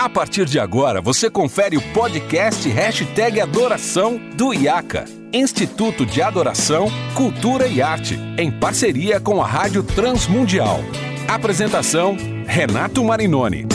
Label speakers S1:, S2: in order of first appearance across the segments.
S1: A partir de agora, você confere o podcast Hashtag Adoração do IACA, Instituto de Adoração, Cultura e Arte, em parceria com a Rádio Transmundial. Apresentação, Renato Marinoni.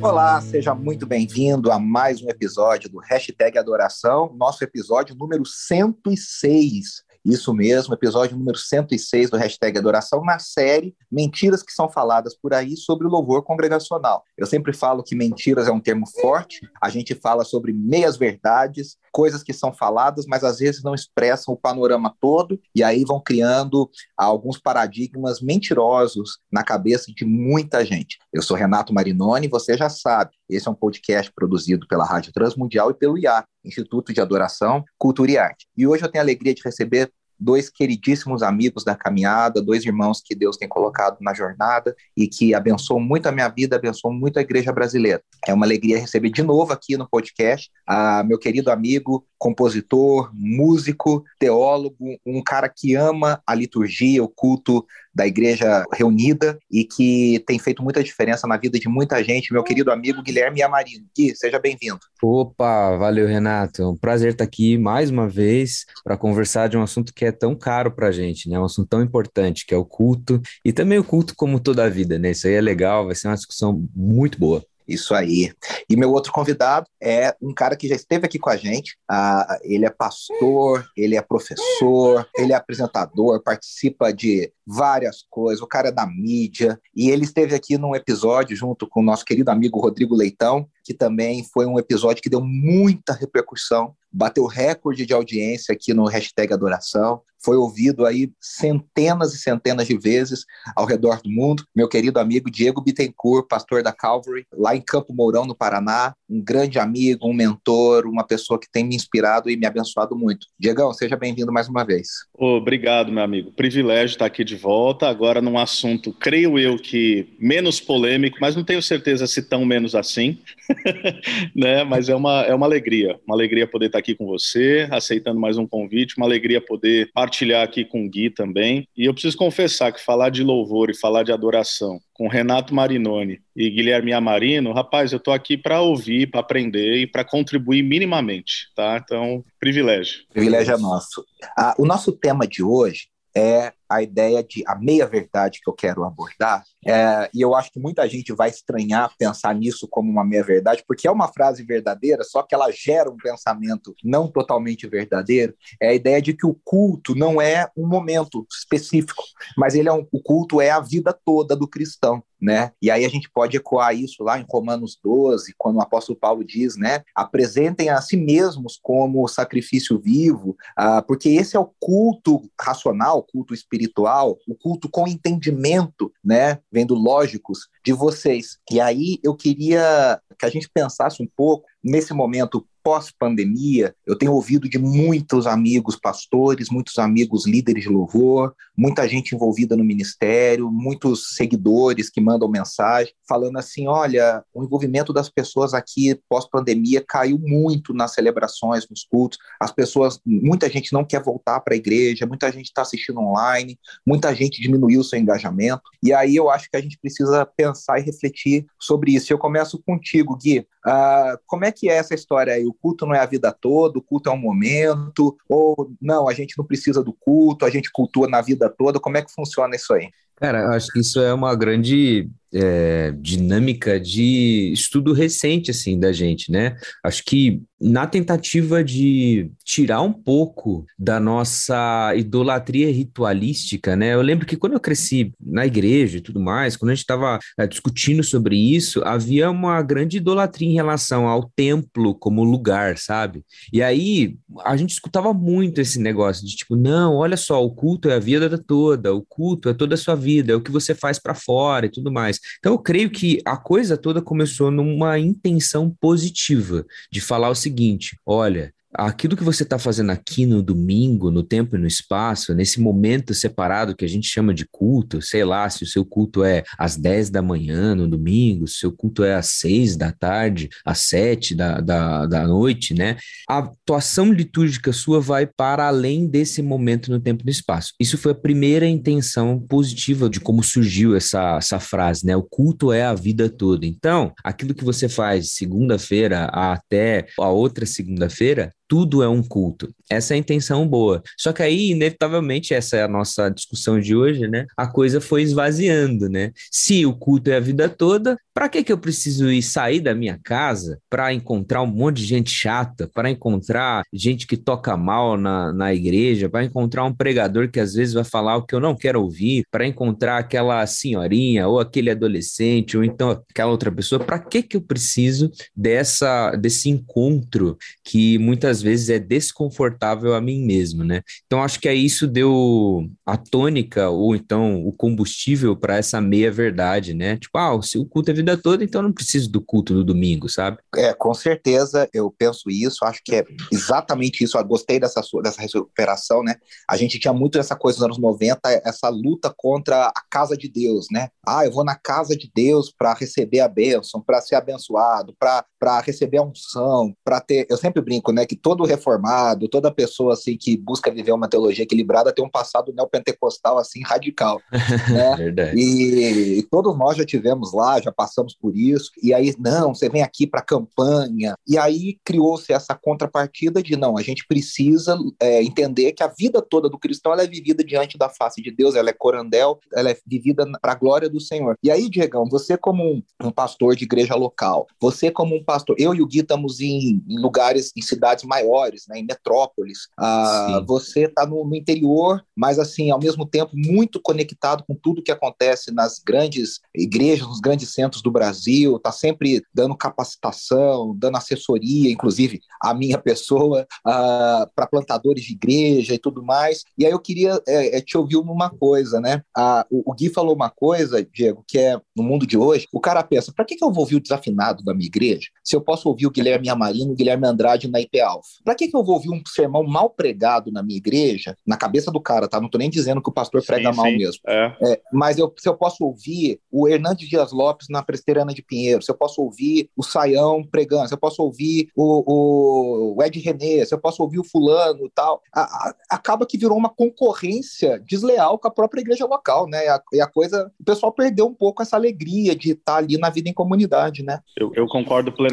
S2: Olá, seja muito bem-vindo a mais um episódio do Hashtag Adoração, nosso episódio número 106. Isso mesmo, episódio número 106 do Hashtag Adoração, na série Mentiras que são faladas por aí sobre o louvor congregacional. Eu sempre falo que mentiras é um termo forte, a gente fala sobre meias-verdades, coisas que são faladas, mas às vezes não expressam o panorama todo, e aí vão criando alguns paradigmas mentirosos na cabeça de muita gente. Eu sou Renato Marinoni, você já sabe, esse é um podcast produzido pela Rádio Transmundial e pelo IA, Instituto de Adoração, Cultura e Arte. E hoje eu tenho a alegria de receber dois queridíssimos amigos da caminhada, dois irmãos que Deus tem colocado na jornada e que abençoam muito a minha vida, abençoam muito a igreja brasileira. É uma alegria receber de novo aqui no podcast a meu querido amigo, compositor, músico, teólogo, um cara que ama a liturgia, o culto da igreja reunida e que tem feito muita diferença na vida de muita gente, meu querido amigo Guilherme Amarino. Gui, seja bem-vindo.
S3: Opa, valeu, Renato. É um prazer estar aqui mais uma vez para conversar de um assunto que é tão caro para a gente, né? Um assunto tão importante, que é o culto e também o culto como toda a vida, né? Isso aí é legal, vai ser uma discussão muito boa.
S2: Isso aí. E meu outro convidado é um cara que já esteve aqui com a gente. Ah, ele é pastor, ele é professor, ele é apresentador, participa de várias coisas. O cara é da mídia. E ele esteve aqui num episódio junto com o nosso querido amigo Rodrigo Leitão, que também foi um episódio que deu muita repercussão, bateu recorde de audiência aqui no hashtag Adoração foi ouvido aí centenas e centenas de vezes ao redor do mundo. Meu querido amigo Diego Bittencourt, pastor da Calvary, lá em Campo Mourão, no Paraná, um grande amigo, um mentor, uma pessoa que tem me inspirado e me abençoado muito. Diegão, seja bem-vindo mais uma vez.
S4: Obrigado, meu amigo. Privilégio estar aqui de volta, agora num assunto, creio eu que menos polêmico, mas não tenho certeza se tão menos assim, né? Mas é uma, é uma alegria, uma alegria poder estar aqui com você, aceitando mais um convite, uma alegria poder participar compartilhar aqui com o Gui também. E eu preciso confessar que falar de louvor e falar de adoração com Renato Marinoni e Guilherme Amarino, rapaz, eu estou aqui para ouvir, para aprender e para contribuir minimamente, tá? Então, privilégio.
S2: Privilégio é nosso. Ah, o nosso tema de hoje é a ideia de a meia-verdade que eu quero abordar. É, e eu acho que muita gente vai estranhar pensar nisso como uma meia-verdade, porque é uma frase verdadeira, só que ela gera um pensamento não totalmente verdadeiro. É a ideia de que o culto não é um momento específico, mas ele é um, o culto é a vida toda do cristão. Né? E aí a gente pode ecoar isso lá em Romanos 12, quando o apóstolo Paulo diz, né? Apresentem a si mesmos como sacrifício vivo, ah, porque esse é o culto racional, o culto espiritual espiritual, o culto com entendimento, né, vendo lógicos de vocês. E aí eu queria que a gente pensasse um pouco nesse momento pós-pandemia, eu tenho ouvido de muitos amigos pastores, muitos amigos líderes de louvor, muita gente envolvida no ministério, muitos seguidores que mandam mensagem falando assim: olha, o envolvimento das pessoas aqui pós-pandemia caiu muito nas celebrações, nos cultos. As pessoas, muita gente não quer voltar para a igreja, muita gente está assistindo online, muita gente diminuiu seu engajamento. E aí eu acho que a gente precisa pensar e refletir sobre isso. Eu começo contigo, Gui. Uh, como é que é essa história aí? O culto não é a vida toda, o culto é um momento, ou não, a gente não precisa do culto, a gente cultua na vida toda. Como é que funciona isso aí?
S3: Cara, acho que isso é uma grande é, dinâmica de estudo recente, assim, da gente, né? Acho que na tentativa de tirar um pouco da nossa idolatria ritualística, né? Eu lembro que quando eu cresci na igreja e tudo mais, quando a gente estava é, discutindo sobre isso, havia uma grande idolatria em relação ao templo como lugar, sabe? E aí a gente escutava muito esse negócio de tipo, não, olha só, o culto é a vida toda, o culto é toda a sua vida, é o que você faz para fora e tudo mais. Então, eu creio que a coisa toda começou numa intenção positiva de falar o seguinte: olha, aquilo que você está fazendo aqui no domingo, no tempo e no espaço, nesse momento separado que a gente chama de culto, sei lá, se o seu culto é às 10 da manhã no domingo, se o seu culto é às 6 da tarde, às 7 da, da, da noite, né? A atuação litúrgica sua vai para além desse momento no tempo e no espaço. Isso foi a primeira intenção positiva de como surgiu essa, essa frase, né? O culto é a vida toda. Então, aquilo que você faz segunda-feira até a outra segunda-feira, tudo é um culto. Essa é a intenção boa. Só que aí, inevitavelmente, essa é a nossa discussão de hoje, né? A coisa foi esvaziando, né? Se o culto é a vida toda, para que que eu preciso ir sair da minha casa para encontrar um monte de gente chata, para encontrar gente que toca mal na, na igreja, para encontrar um pregador que às vezes vai falar o que eu não quero ouvir, para encontrar aquela senhorinha ou aquele adolescente ou então aquela outra pessoa? Para que que eu preciso dessa desse encontro que muitas vezes é desconfortável a mim mesmo, né? Então acho que é isso deu a tônica ou então o combustível para essa meia verdade, né? Tipo, ah, se o culto é vida toda, então não preciso do culto no domingo, sabe?
S2: É, com certeza eu penso isso, acho que é exatamente isso. Eu gostei dessa sua, dessa recuperação, né? A gente tinha muito essa coisa nos anos 90, essa luta contra a casa de Deus, né? Ah, eu vou na casa de Deus para receber a bênção, para ser abençoado, para receber a unção, para ter. Eu sempre brinco, né, que todo todo reformado, toda pessoa assim que busca viver uma teologia equilibrada tem um passado neopentecostal assim radical, né?
S3: Verdade.
S2: E, e, todos nós já tivemos lá, já passamos por isso. E aí não, você vem aqui para campanha. E aí criou-se essa contrapartida de não, a gente precisa é, entender que a vida toda do cristão ela é vivida diante da face de Deus, ela é corandel, ela é vivida para a glória do Senhor. E aí, Diegão, você como um, um, pastor de igreja local, você como um pastor, eu e o Gui estamos em, em lugares, em cidades maiores, né, em metrópoles. Ah, você está no, no, interior, mas assim, ao mesmo tempo, muito conectado com tudo que acontece nas grandes igrejas, nos grandes centros do Brasil, está sempre dando capacitação, dando assessoria, inclusive a minha pessoa, ah, para plantadores de igreja e tudo mais. E aí eu queria é, é te ouvir uma coisa, né? Ah, o, o, Gui falou uma coisa, Diego, que é no mundo de hoje, o cara pensa, para que, que eu vou ouvir o desafinado da minha igreja se eu posso ouvir o Guilherme Amarino, o Guilherme Andrade na IP Alfa? Para que, que eu vou ouvir um sermão mal pregado na minha igreja, na cabeça do cara, tá? Não tô nem dizendo que o pastor prega sim, mal sim. mesmo. É. É, mas eu, se eu posso ouvir o Hernandes Dias Lopes na Presteriana de Pinheiro, se eu posso ouvir o Saião pregando, se eu posso ouvir o, o Ed René, se eu posso ouvir o fulano e tal, a, a, acaba que virou uma concorrência desleal com a própria igreja local, né? E a, e a coisa, o pessoal perdeu um pouco essa alegria de estar ali na vida em comunidade, né?
S4: Eu, eu concordo plenamente,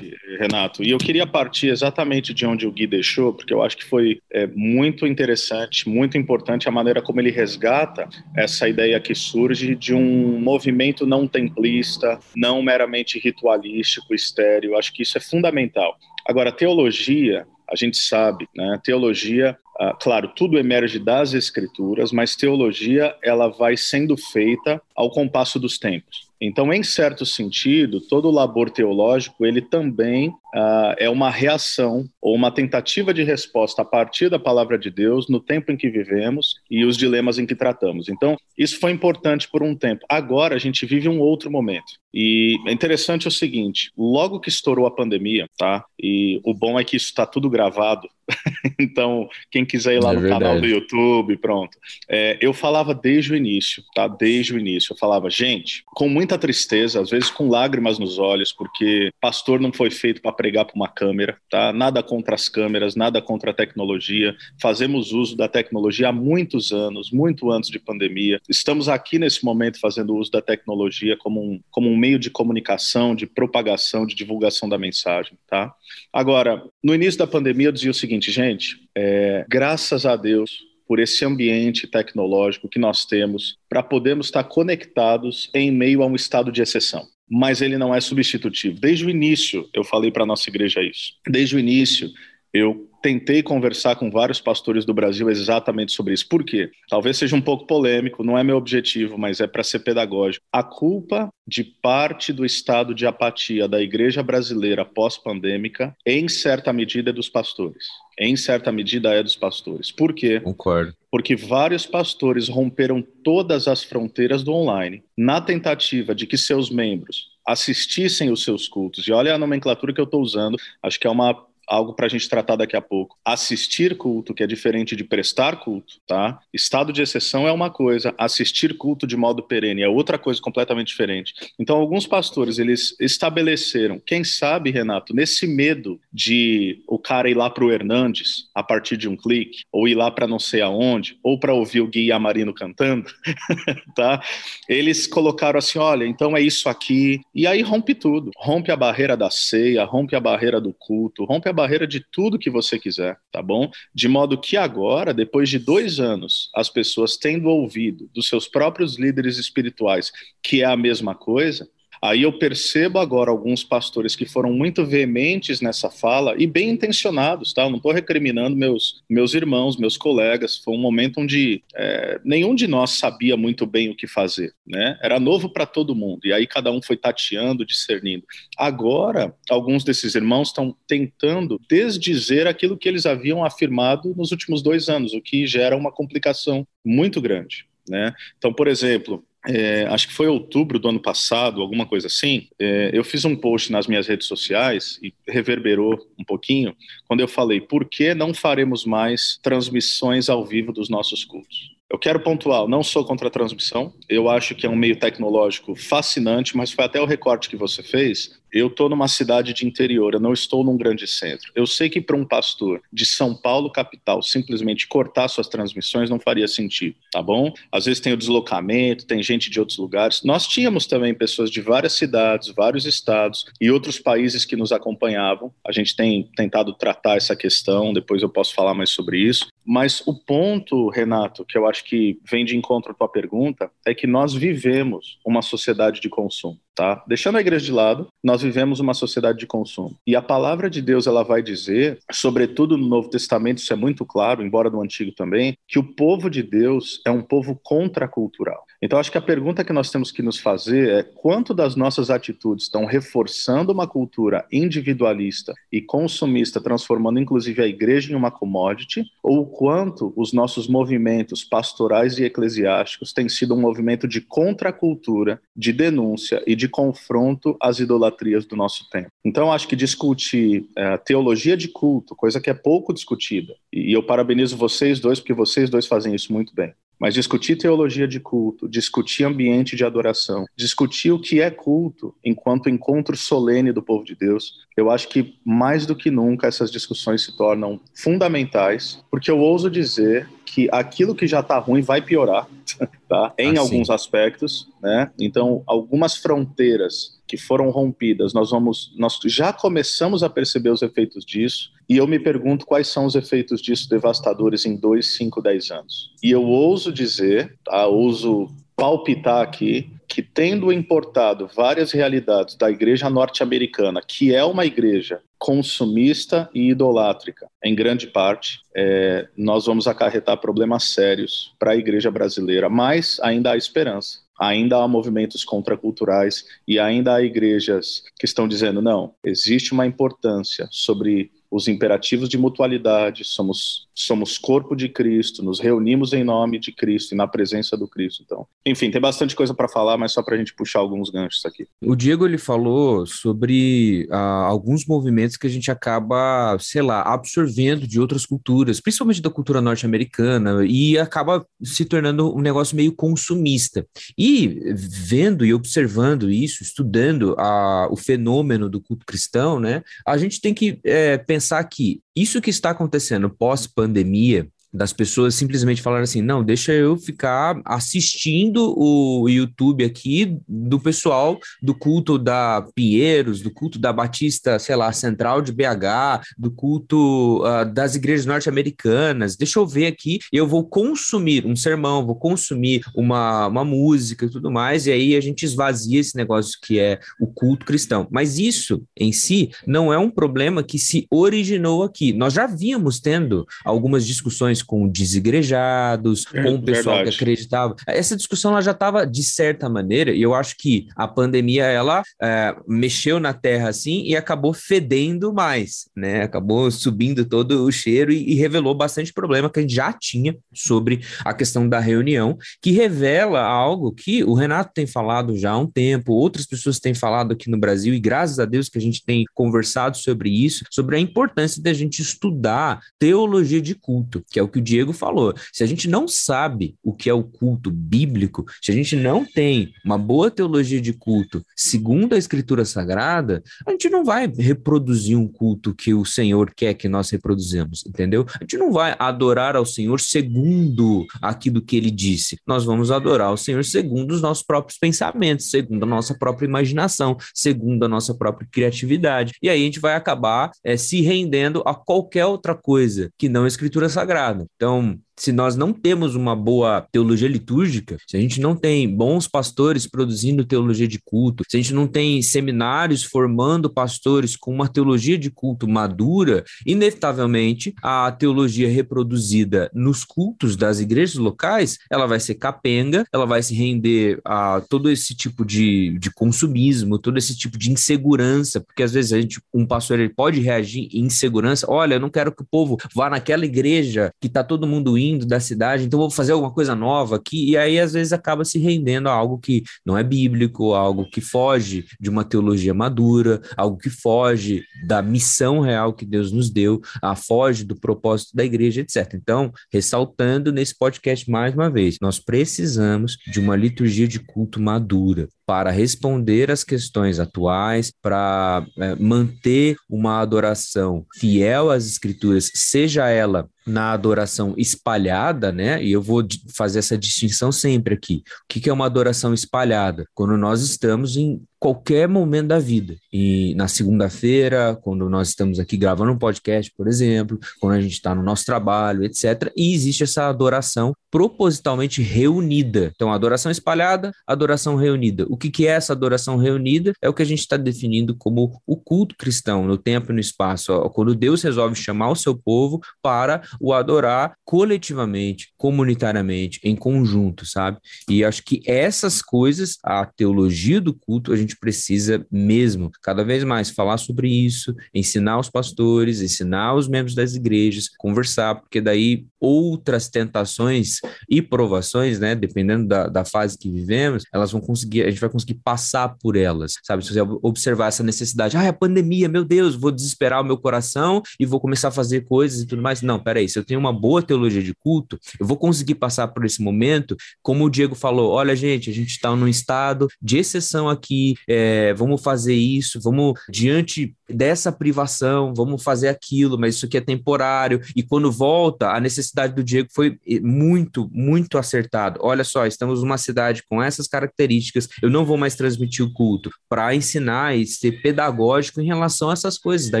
S4: Renato. E eu queria partir exatamente de onde o Gui deixou, porque eu acho que foi é, muito interessante, muito importante a maneira como ele resgata essa ideia que surge de um movimento não templista, não meramente ritualístico, estéreo. Eu acho que isso é fundamental. Agora, teologia, a gente sabe, né? Teologia, ah, claro, tudo emerge das escrituras, mas teologia ela vai sendo feita ao compasso dos tempos. Então, em certo sentido, todo o labor teológico ele também uh, é uma reação ou uma tentativa de resposta a partir da palavra de Deus no tempo em que vivemos e os dilemas em que tratamos. Então, isso foi importante por um tempo. Agora a gente vive um outro momento. E é interessante o seguinte: logo que estourou a pandemia, tá? E o bom é que isso está tudo gravado. então, quem quiser ir lá é no verdade. canal do YouTube, pronto. É, eu falava desde o início, tá? Desde o início. Eu falava, gente, com muita tristeza, às vezes com lágrimas nos olhos, porque pastor não foi feito para pregar para uma câmera, tá? Nada contra as câmeras, nada contra a tecnologia. Fazemos uso da tecnologia há muitos anos, muito antes de pandemia. Estamos aqui nesse momento fazendo uso da tecnologia como um, como um meio de comunicação, de propagação, de divulgação da mensagem, tá? Agora, no início da pandemia eu dizia o seguinte, gente, é, graças a Deus por esse ambiente tecnológico que nós temos para podermos estar conectados em meio a um estado de exceção. Mas ele não é substitutivo. Desde o início eu falei para a nossa igreja isso. Desde o início eu tentei conversar com vários pastores do Brasil exatamente sobre isso. Por quê? Talvez seja um pouco polêmico, não é meu objetivo, mas é para ser pedagógico. A culpa de parte do estado de apatia da igreja brasileira pós-pandêmica, em certa medida, é dos pastores. Em certa medida, é dos pastores. Por quê?
S3: Concordo.
S4: Porque vários pastores romperam todas as fronteiras do online na tentativa de que seus membros assistissem os seus cultos. E olha a nomenclatura que eu estou usando, acho que é uma algo para a gente tratar daqui a pouco. Assistir culto, que é diferente de prestar culto, tá? Estado de exceção é uma coisa, assistir culto de modo perene é outra coisa completamente diferente. Então, alguns pastores, eles estabeleceram, quem sabe, Renato, nesse medo de o cara ir lá para o Hernandes a partir de um clique, ou ir lá para não sei aonde, ou para ouvir o Gui Amarino cantando, tá? Eles colocaram assim, olha, então é isso aqui, e aí rompe tudo. Rompe a barreira da ceia, rompe a barreira do culto, rompe a barreira de tudo que você quiser, tá bom? De modo que agora, depois de dois anos, as pessoas tendo ouvido dos seus próprios líderes espirituais que é a mesma coisa, Aí eu percebo agora alguns pastores que foram muito veementes nessa fala e bem intencionados, tá? Eu não estou recriminando meus, meus irmãos, meus colegas. Foi um momento onde é, nenhum de nós sabia muito bem o que fazer, né? Era novo para todo mundo e aí cada um foi tateando, discernindo. Agora, alguns desses irmãos estão tentando desdizer aquilo que eles haviam afirmado nos últimos dois anos, o que gera uma complicação muito grande. Né? Então, por exemplo, é, acho que foi outubro do ano passado, alguma coisa assim, é, eu fiz um post nas minhas redes sociais e reverberou um pouquinho, quando eu falei, por que não faremos mais transmissões ao vivo dos nossos cultos? Eu quero pontuar, não sou contra a transmissão, eu acho que é um meio tecnológico fascinante, mas foi até o recorte que você fez, eu estou numa cidade de interior, eu não estou num grande centro. Eu sei que para um pastor de São Paulo, capital, simplesmente cortar suas transmissões não faria sentido, tá bom? Às vezes tem o deslocamento, tem gente de outros lugares. Nós tínhamos também pessoas de várias cidades, vários estados e outros países que nos acompanhavam. A gente tem tentado tratar essa questão, depois eu posso falar mais sobre isso. Mas o ponto, Renato, que eu acho que vem de encontro à tua pergunta, é que nós vivemos uma sociedade de consumo. Tá? Deixando a igreja de lado, nós vivemos uma sociedade de consumo. E a palavra de Deus ela vai dizer, sobretudo no Novo Testamento, isso é muito claro, embora no Antigo também, que o povo de Deus é um povo contracultural. Então, acho que a pergunta que nós temos que nos fazer é quanto das nossas atitudes estão reforçando uma cultura individualista e consumista, transformando inclusive a igreja em uma commodity, ou quanto os nossos movimentos pastorais e eclesiásticos têm sido um movimento de contracultura, de denúncia e de confronto às idolatrias do nosso tempo. Então, acho que discutir é, teologia de culto, coisa que é pouco discutida, e eu parabenizo vocês dois, porque vocês dois fazem isso muito bem. Mas discutir teologia de culto, discutir ambiente de adoração, discutir o que é culto enquanto encontro solene do povo de Deus, eu acho que mais do que nunca essas discussões se tornam fundamentais, porque eu ouso dizer que aquilo que já está ruim vai piorar, tá? Em ah, alguns aspectos, né? Então, algumas fronteiras que foram rompidas, nós vamos, nós já começamos a perceber os efeitos disso, e eu me pergunto quais são os efeitos disso devastadores em 2, 5, 10 anos. E eu ouso dizer, tá? ouso palpitar aqui, que tendo importado várias realidades da igreja norte-americana, que é uma igreja consumista e idolátrica, em grande parte, é, nós vamos acarretar problemas sérios para a igreja brasileira, mas ainda há esperança ainda há movimentos contraculturais e ainda há igrejas que estão dizendo não, existe uma importância sobre os imperativos de mutualidade, somos, somos corpo de Cristo, nos reunimos em nome de Cristo e na presença do Cristo. Então, enfim, tem bastante coisa para falar, mas só para a gente puxar alguns ganchos aqui.
S3: O Diego ele falou sobre ah, alguns movimentos que a gente acaba, sei lá, absorvendo de outras culturas, principalmente da cultura norte-americana, e acaba se tornando um negócio meio consumista. E vendo e observando isso, estudando a, o fenômeno do culto cristão, né, a gente tem que é, pensar pensar que isso que está acontecendo pós-pandemia das pessoas simplesmente falarem assim: não, deixa eu ficar assistindo o YouTube aqui do pessoal do culto da Pinheiros, do culto da Batista, sei lá, Central de BH, do culto uh, das igrejas norte-americanas. Deixa eu ver aqui, eu vou consumir um sermão, vou consumir uma, uma música e tudo mais, e aí a gente esvazia esse negócio que é o culto cristão. Mas isso em si não é um problema que se originou aqui. Nós já víamos tendo algumas discussões discussões com desigrejados, é, com o pessoal verdade. que acreditava. Essa discussão ela já estava, de certa maneira, e eu acho que a pandemia ela é, mexeu na terra assim e acabou fedendo mais, né? Acabou subindo todo o cheiro e, e revelou bastante problema que a gente já tinha sobre a questão da reunião, que revela algo que o Renato tem falado já há um tempo, outras pessoas têm falado aqui no Brasil, e graças a Deus que a gente tem conversado sobre isso, sobre a importância da gente estudar teologia de culto, que é o que o Diego falou. Se a gente não sabe o que é o culto bíblico, se a gente não tem uma boa teologia de culto segundo a Escritura Sagrada, a gente não vai reproduzir um culto que o Senhor quer que nós reproduzamos, entendeu? A gente não vai adorar ao Senhor segundo aquilo que ele disse. Nós vamos adorar ao Senhor segundo os nossos próprios pensamentos, segundo a nossa própria imaginação, segundo a nossa própria criatividade. E aí a gente vai acabar é, se rendendo a qualquer outra coisa que não a Escritura Sagrada. Então, se nós não temos uma boa teologia litúrgica, se a gente não tem bons pastores produzindo teologia de culto, se a gente não tem seminários formando pastores com uma teologia de culto madura, inevitavelmente a teologia reproduzida nos cultos das igrejas locais, ela vai ser capenga, ela vai se render a todo esse tipo de, de consumismo, todo esse tipo de insegurança, porque às vezes a gente, um pastor ele pode reagir em insegurança, olha, eu não quero que o povo vá naquela igreja que está todo mundo indo, da cidade, então vou fazer alguma coisa nova aqui, e aí às vezes acaba se rendendo a algo que não é bíblico, algo que foge de uma teologia madura, algo que foge da missão real que Deus nos deu, a foge do propósito da igreja, etc. Então, ressaltando nesse podcast mais uma vez, nós precisamos de uma liturgia de culto madura para responder às questões atuais, para é, manter uma adoração fiel às escrituras, seja ela na adoração espalhada, né? E eu vou fazer essa distinção sempre aqui. O que é uma adoração espalhada? Quando nós estamos em qualquer momento da vida. E na segunda-feira, quando nós estamos aqui gravando um podcast, por exemplo, quando a gente está no nosso trabalho, etc. E existe essa adoração propositalmente reunida. Então, adoração espalhada, adoração reunida. O que, que é essa adoração reunida? É o que a gente está definindo como o culto cristão, no tempo e no espaço. Quando Deus resolve chamar o seu povo para o adorar coletivamente, comunitariamente, em conjunto, sabe? E acho que essas coisas, a teologia do culto, a gente gente precisa mesmo, cada vez mais, falar sobre isso, ensinar os pastores, ensinar os membros das igrejas, conversar, porque daí outras tentações e provações, né, dependendo da, da fase que vivemos, elas vão conseguir, a gente vai conseguir passar por elas, sabe? Se você observar essa necessidade, ah, é a pandemia, meu Deus, vou desesperar o meu coração e vou começar a fazer coisas e tudo mais. Não, peraí, se eu tenho uma boa teologia de culto, eu vou conseguir passar por esse momento, como o Diego falou, olha, gente, a gente está num estado de exceção aqui, é, vamos fazer isso, vamos, diante dessa privação, vamos fazer aquilo, mas isso aqui é temporário. E quando volta, a necessidade do Diego foi eh, muito, muito acertada. Olha só, estamos numa cidade com essas características, eu não vou mais transmitir o culto para ensinar e ser pedagógico em relação a essas coisas, da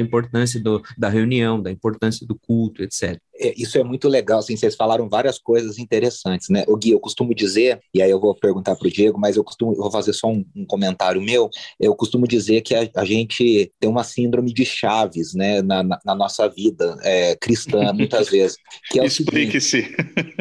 S3: importância do, da reunião, da importância do culto, etc.
S2: É, isso é muito legal, assim, vocês falaram várias coisas interessantes, né? O Gui, eu costumo dizer, e aí eu vou perguntar para o Diego, mas eu costumo, eu vou fazer só um, um, comentário meu, eu costumo dizer que a, a, gente tem uma síndrome de Chaves, né, na, na, na nossa vida é, cristã, muitas vezes.
S4: É Explique-se.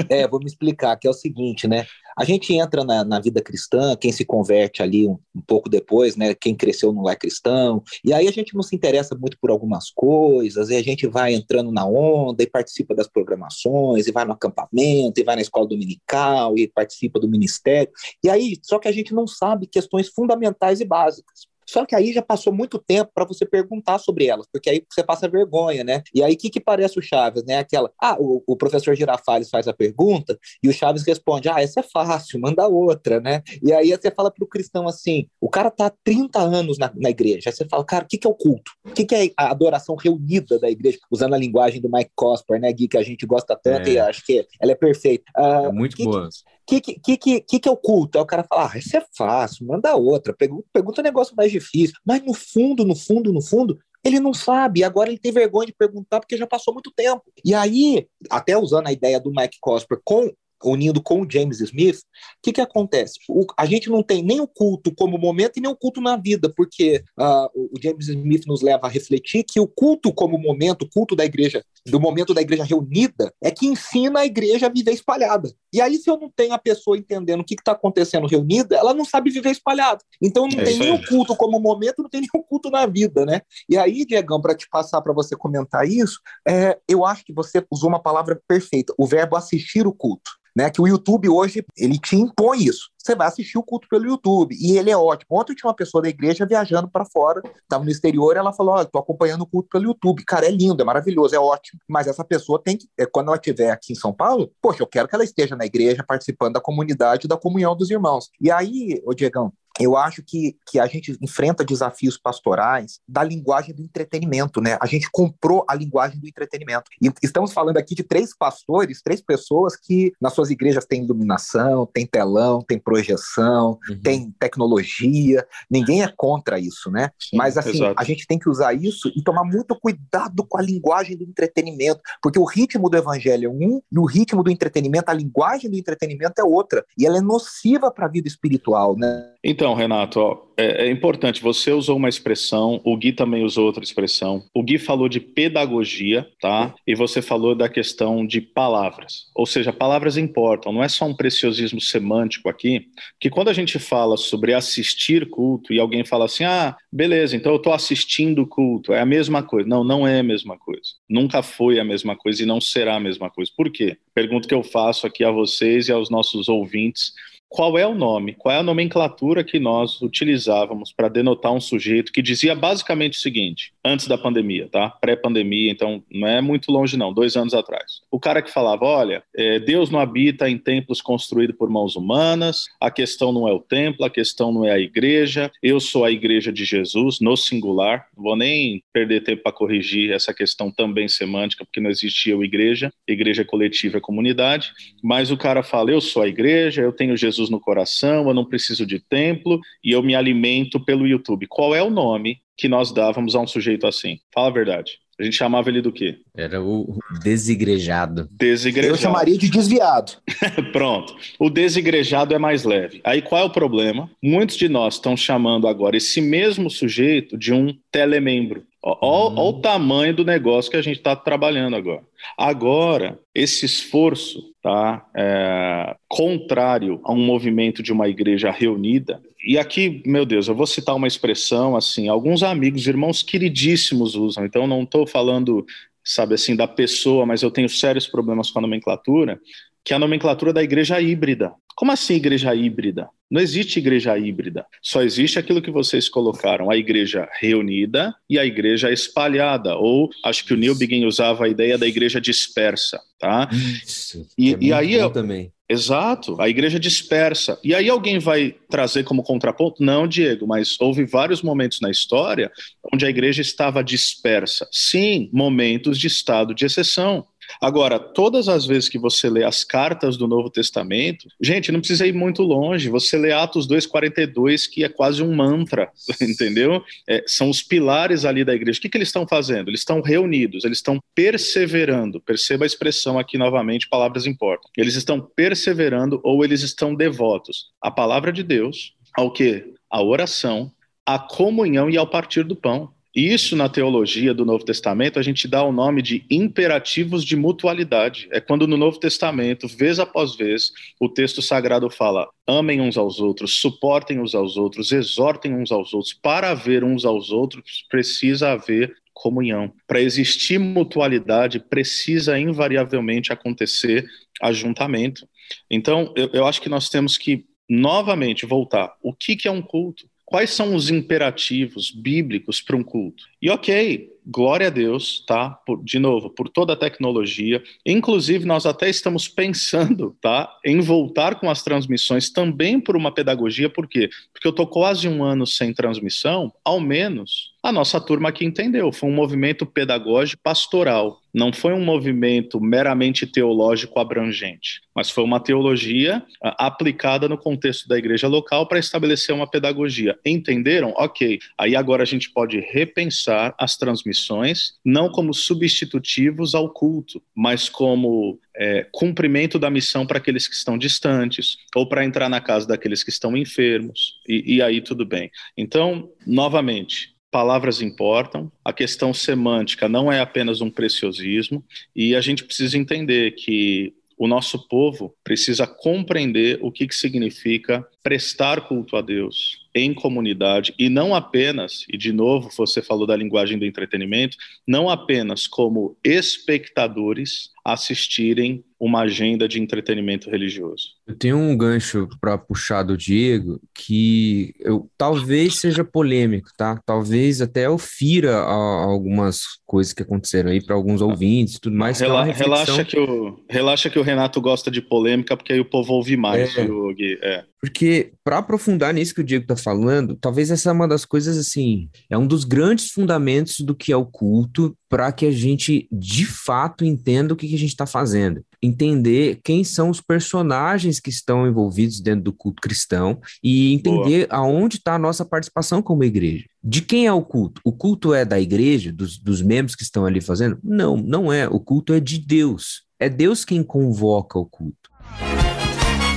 S2: É, vou me explicar, que é o seguinte, né? A gente entra na, na vida cristã, quem se converte ali um, um, pouco depois, né? Quem cresceu não é cristão, e aí a gente não se interessa muito por algumas coisas, e a gente vai entrando na onda e participa das programações, e vai no acampamento, e vai na escola dominical, e participa do ministério. E aí, só que a gente não sabe questões fundamentais e básicas. Só que aí já passou muito tempo para você perguntar sobre elas, porque aí você passa vergonha, né? E aí o que, que parece o Chaves, né? Aquela, ah, o, o professor Girafales faz a pergunta e o Chaves responde, ah, essa é fácil, manda outra, né? E aí você fala para o cristão assim, o cara tá há 30 anos na, na igreja, aí você fala, cara, o que, que é o culto? O que, que é a adoração reunida da igreja? Usando a linguagem do Mike Cosper, né, Gui, que a gente gosta tanto é. e acho que ela é perfeita.
S3: Uh, é muito que, boa.
S2: O que, que, que, que, que é o culto? Aí o cara fala, ah, isso é fácil, manda outra, pergunta, um negócio mais difícil. Mas no fundo, no fundo, no fundo, ele não sabe, agora ele tem vergonha de perguntar porque já passou muito tempo. E aí, até usando a ideia do Mike Cosper com unindo com o James Smith, o que, que acontece? O, a gente não tem nem o culto como momento e nem o culto na vida, porque uh, o James Smith nos leva a refletir que o culto como momento, o culto da igreja, do momento da igreja reunida, é que ensina a igreja a viver espalhada. E aí, se eu não tenho a pessoa entendendo o que está acontecendo reunida, ela não sabe viver espalhada. Então, não é tem nem o culto como momento, não tem nem o culto na vida, né? E aí, Diegão, para te passar para você comentar isso, é, eu acho que você usou uma palavra perfeita, o verbo assistir o culto né? Que o YouTube hoje ele te impõe isso. Você vai assistir o culto pelo YouTube e ele é ótimo. Ontem tinha uma pessoa da igreja viajando para fora, estava no exterior, ela falou: "Olha, tô acompanhando o culto pelo YouTube. Cara, é lindo, é maravilhoso, é ótimo. Mas essa pessoa tem que, é, quando ela estiver aqui em São Paulo, poxa, eu quero que ela esteja na igreja participando da comunidade, da comunhão dos irmãos. E aí, ô Diegão, eu acho que, que a gente enfrenta desafios pastorais da linguagem do entretenimento, né? A gente comprou a linguagem do entretenimento. E estamos falando aqui de três pastores, três pessoas que nas suas igrejas têm iluminação, tem telão, tem projeção, uhum. tem tecnologia. Ninguém é contra isso, né? Sim, Mas assim, exato. a gente tem que usar isso e tomar muito cuidado com a linguagem do entretenimento, porque o ritmo do evangelho é um e o ritmo do entretenimento, a linguagem do entretenimento é outra. E ela é nociva para a vida espiritual, né?
S4: Então, Renato, ó, é, é, importante. Você usou uma expressão, o Gui também usou outra expressão. O Gui falou de pedagogia, tá? E você falou da questão de palavras. Ou seja, palavras importam. Não é só um preciosismo semântico aqui. Que quando a gente fala sobre assistir culto e alguém fala assim, ah, beleza, então eu estou assistindo culto, é a mesma coisa. Não, não é a mesma coisa. Nunca foi a mesma coisa e não será a mesma coisa. Por quê? Pergunta que eu faço aqui a vocês e aos nossos ouvintes qual é o nome, qual é a nomenclatura que nós utilizávamos para denotar um sujeito que dizia basicamente o seguinte, antes da pandemia, tá? Pré-pandemia, então não é muito longe não, dois anos atrás. O cara que falava, olha, é, Deus não habita em templos construídos por mãos humanas, a questão não é o templo, a questão não é a igreja, eu sou a igreja de Jesus, no singular, não vou nem perder tempo para corrigir essa questão também semântica, porque não existia o igreja, igreja coletiva é comunidade, mas o cara fala, eu sou a igreja, eu tenho Jesus Jesus no coração, eu não preciso de templo e eu me alimento pelo YouTube. Qual é o nome que nós dávamos a um sujeito assim? Fala a verdade. A gente chamava ele do quê?
S3: Era o desigrejado.
S4: Desigrejado.
S2: Eu chamaria de desviado.
S4: Pronto. O desigrejado é mais leve. Aí qual é o problema? Muitos de nós estão chamando agora esse mesmo sujeito de um telemembro. Olha hum. o tamanho do negócio que a gente está trabalhando agora. Agora, esse esforço tá, é, contrário a um movimento de uma igreja reunida, e aqui, meu Deus, eu vou citar uma expressão assim, alguns amigos, irmãos queridíssimos usam, então não estou falando, sabe assim, da pessoa, mas eu tenho sérios problemas com a nomenclatura, que é a nomenclatura da igreja híbrida. Como assim igreja híbrida? Não existe igreja híbrida. Só existe aquilo que vocês colocaram, a igreja reunida e a igreja espalhada. Ou acho que o Neil Begin usava a ideia da igreja dispersa, tá?
S3: Isso. E, é e aí eu também.
S4: Exato, a igreja dispersa. E aí alguém vai trazer como contraponto? Não, Diego, mas houve vários momentos na história onde a igreja estava dispersa. Sim, momentos de estado de exceção. Agora, todas as vezes que você lê as cartas do Novo Testamento, gente, não precisa ir muito longe. Você lê Atos 2,42, que é quase um mantra, entendeu? É, são os pilares ali da igreja. O que, que eles estão fazendo? Eles estão reunidos, eles estão perseverando. Perceba a expressão aqui novamente, palavras importam. Eles estão perseverando ou eles estão devotos à palavra de Deus, ao que? A oração, à comunhão e ao partir do pão. Isso na teologia do Novo Testamento a gente dá o nome de imperativos de mutualidade. É quando no Novo Testamento, vez após vez, o texto sagrado fala: amem uns aos outros, suportem uns aos outros, exortem uns aos outros. Para haver uns aos outros, precisa haver comunhão. Para existir mutualidade, precisa invariavelmente acontecer ajuntamento. Então, eu, eu acho que nós temos que novamente voltar. O que, que é um culto? Quais são os imperativos bíblicos para um culto? E ok, glória a Deus, tá? Por, de novo, por toda a tecnologia. Inclusive, nós até estamos pensando, tá? Em voltar com as transmissões também por uma pedagogia, por quê? Porque eu estou quase um ano sem transmissão, ao menos A nossa turma aqui entendeu, foi um movimento pedagógico pastoral, não foi um movimento meramente teológico abrangente, mas foi uma teologia ah, aplicada no contexto da igreja local para estabelecer uma pedagogia. Entenderam? Ok. Aí agora a gente pode repensar as transmissões, não como substitutivos ao culto, mas como é, cumprimento da missão para aqueles que estão distantes, ou para entrar na casa daqueles que estão enfermos, e, e aí tudo bem. Então, novamente, palavras importam, a questão semântica não é apenas um preciosismo, e a gente precisa entender que o nosso povo precisa compreender o que, que significa prestar culto a Deus em comunidade e não apenas, e de novo você falou da linguagem do entretenimento, não apenas como espectadores assistirem uma agenda de entretenimento religioso.
S3: Eu tenho um gancho para puxar do Diego que eu talvez seja polêmico, tá? Talvez até eu fira a, a algumas coisas que aconteceram aí para alguns ouvintes e tudo mais.
S4: Rela, que é relaxa, que o, relaxa que o Renato gosta de polêmica, porque aí o povo ouve mais, é. viu, Gui? É.
S3: Porque, para aprofundar nisso que o Diego está falando, talvez essa é uma das coisas, assim, é um dos grandes fundamentos do que é o culto, para que a gente, de fato, entenda o que, gente está fazendo. Entender quem são os personagens que estão envolvidos dentro do culto cristão e entender Boa. aonde está a nossa participação como igreja. De quem é o culto? O culto é da igreja, dos, dos membros que estão ali fazendo? Não, não é. O culto é de Deus. É Deus quem convoca o culto.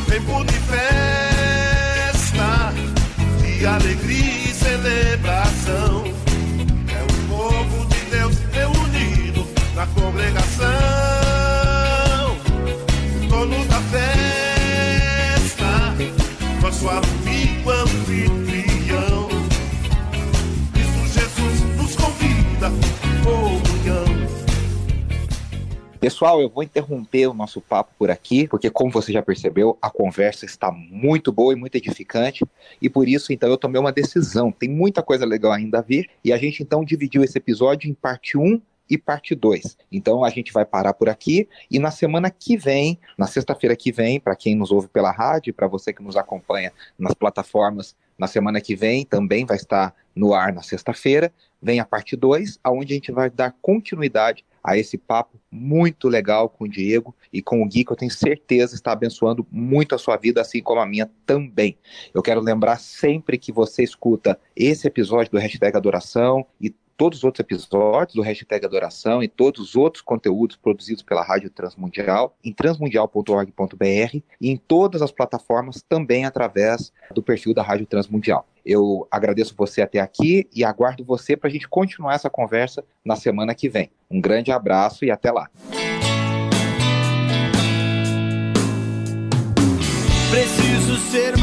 S3: Tempo de fé de alegria
S2: Pessoal, eu vou interromper o nosso papo por aqui, porque como você já percebeu, a conversa está muito boa e muito edificante, e por isso então eu tomei uma decisão. Tem muita coisa legal ainda a vir, e a gente então dividiu esse episódio em parte 1 e parte 2. Então a gente vai parar por aqui e na semana que vem, na sexta-feira que vem, para quem nos ouve pela rádio, para você que nos acompanha nas plataformas, na semana que vem também vai estar no ar na sexta-feira, vem a parte 2, aonde a gente vai dar continuidade a esse papo muito legal com o Diego e com o Gui, que eu tenho certeza está abençoando muito a sua vida, assim como a minha também. Eu quero lembrar sempre que você escuta esse episódio do Hashtag Adoração e todos os outros episódios do Hashtag Adoração e todos os outros conteúdos produzidos pela Rádio Transmundial em transmundial.org.br e em todas as plataformas também através do perfil da Rádio Transmundial. Eu agradeço você até aqui e aguardo você para a gente continuar essa conversa na semana que vem. Um grande abraço e até lá. Preciso ser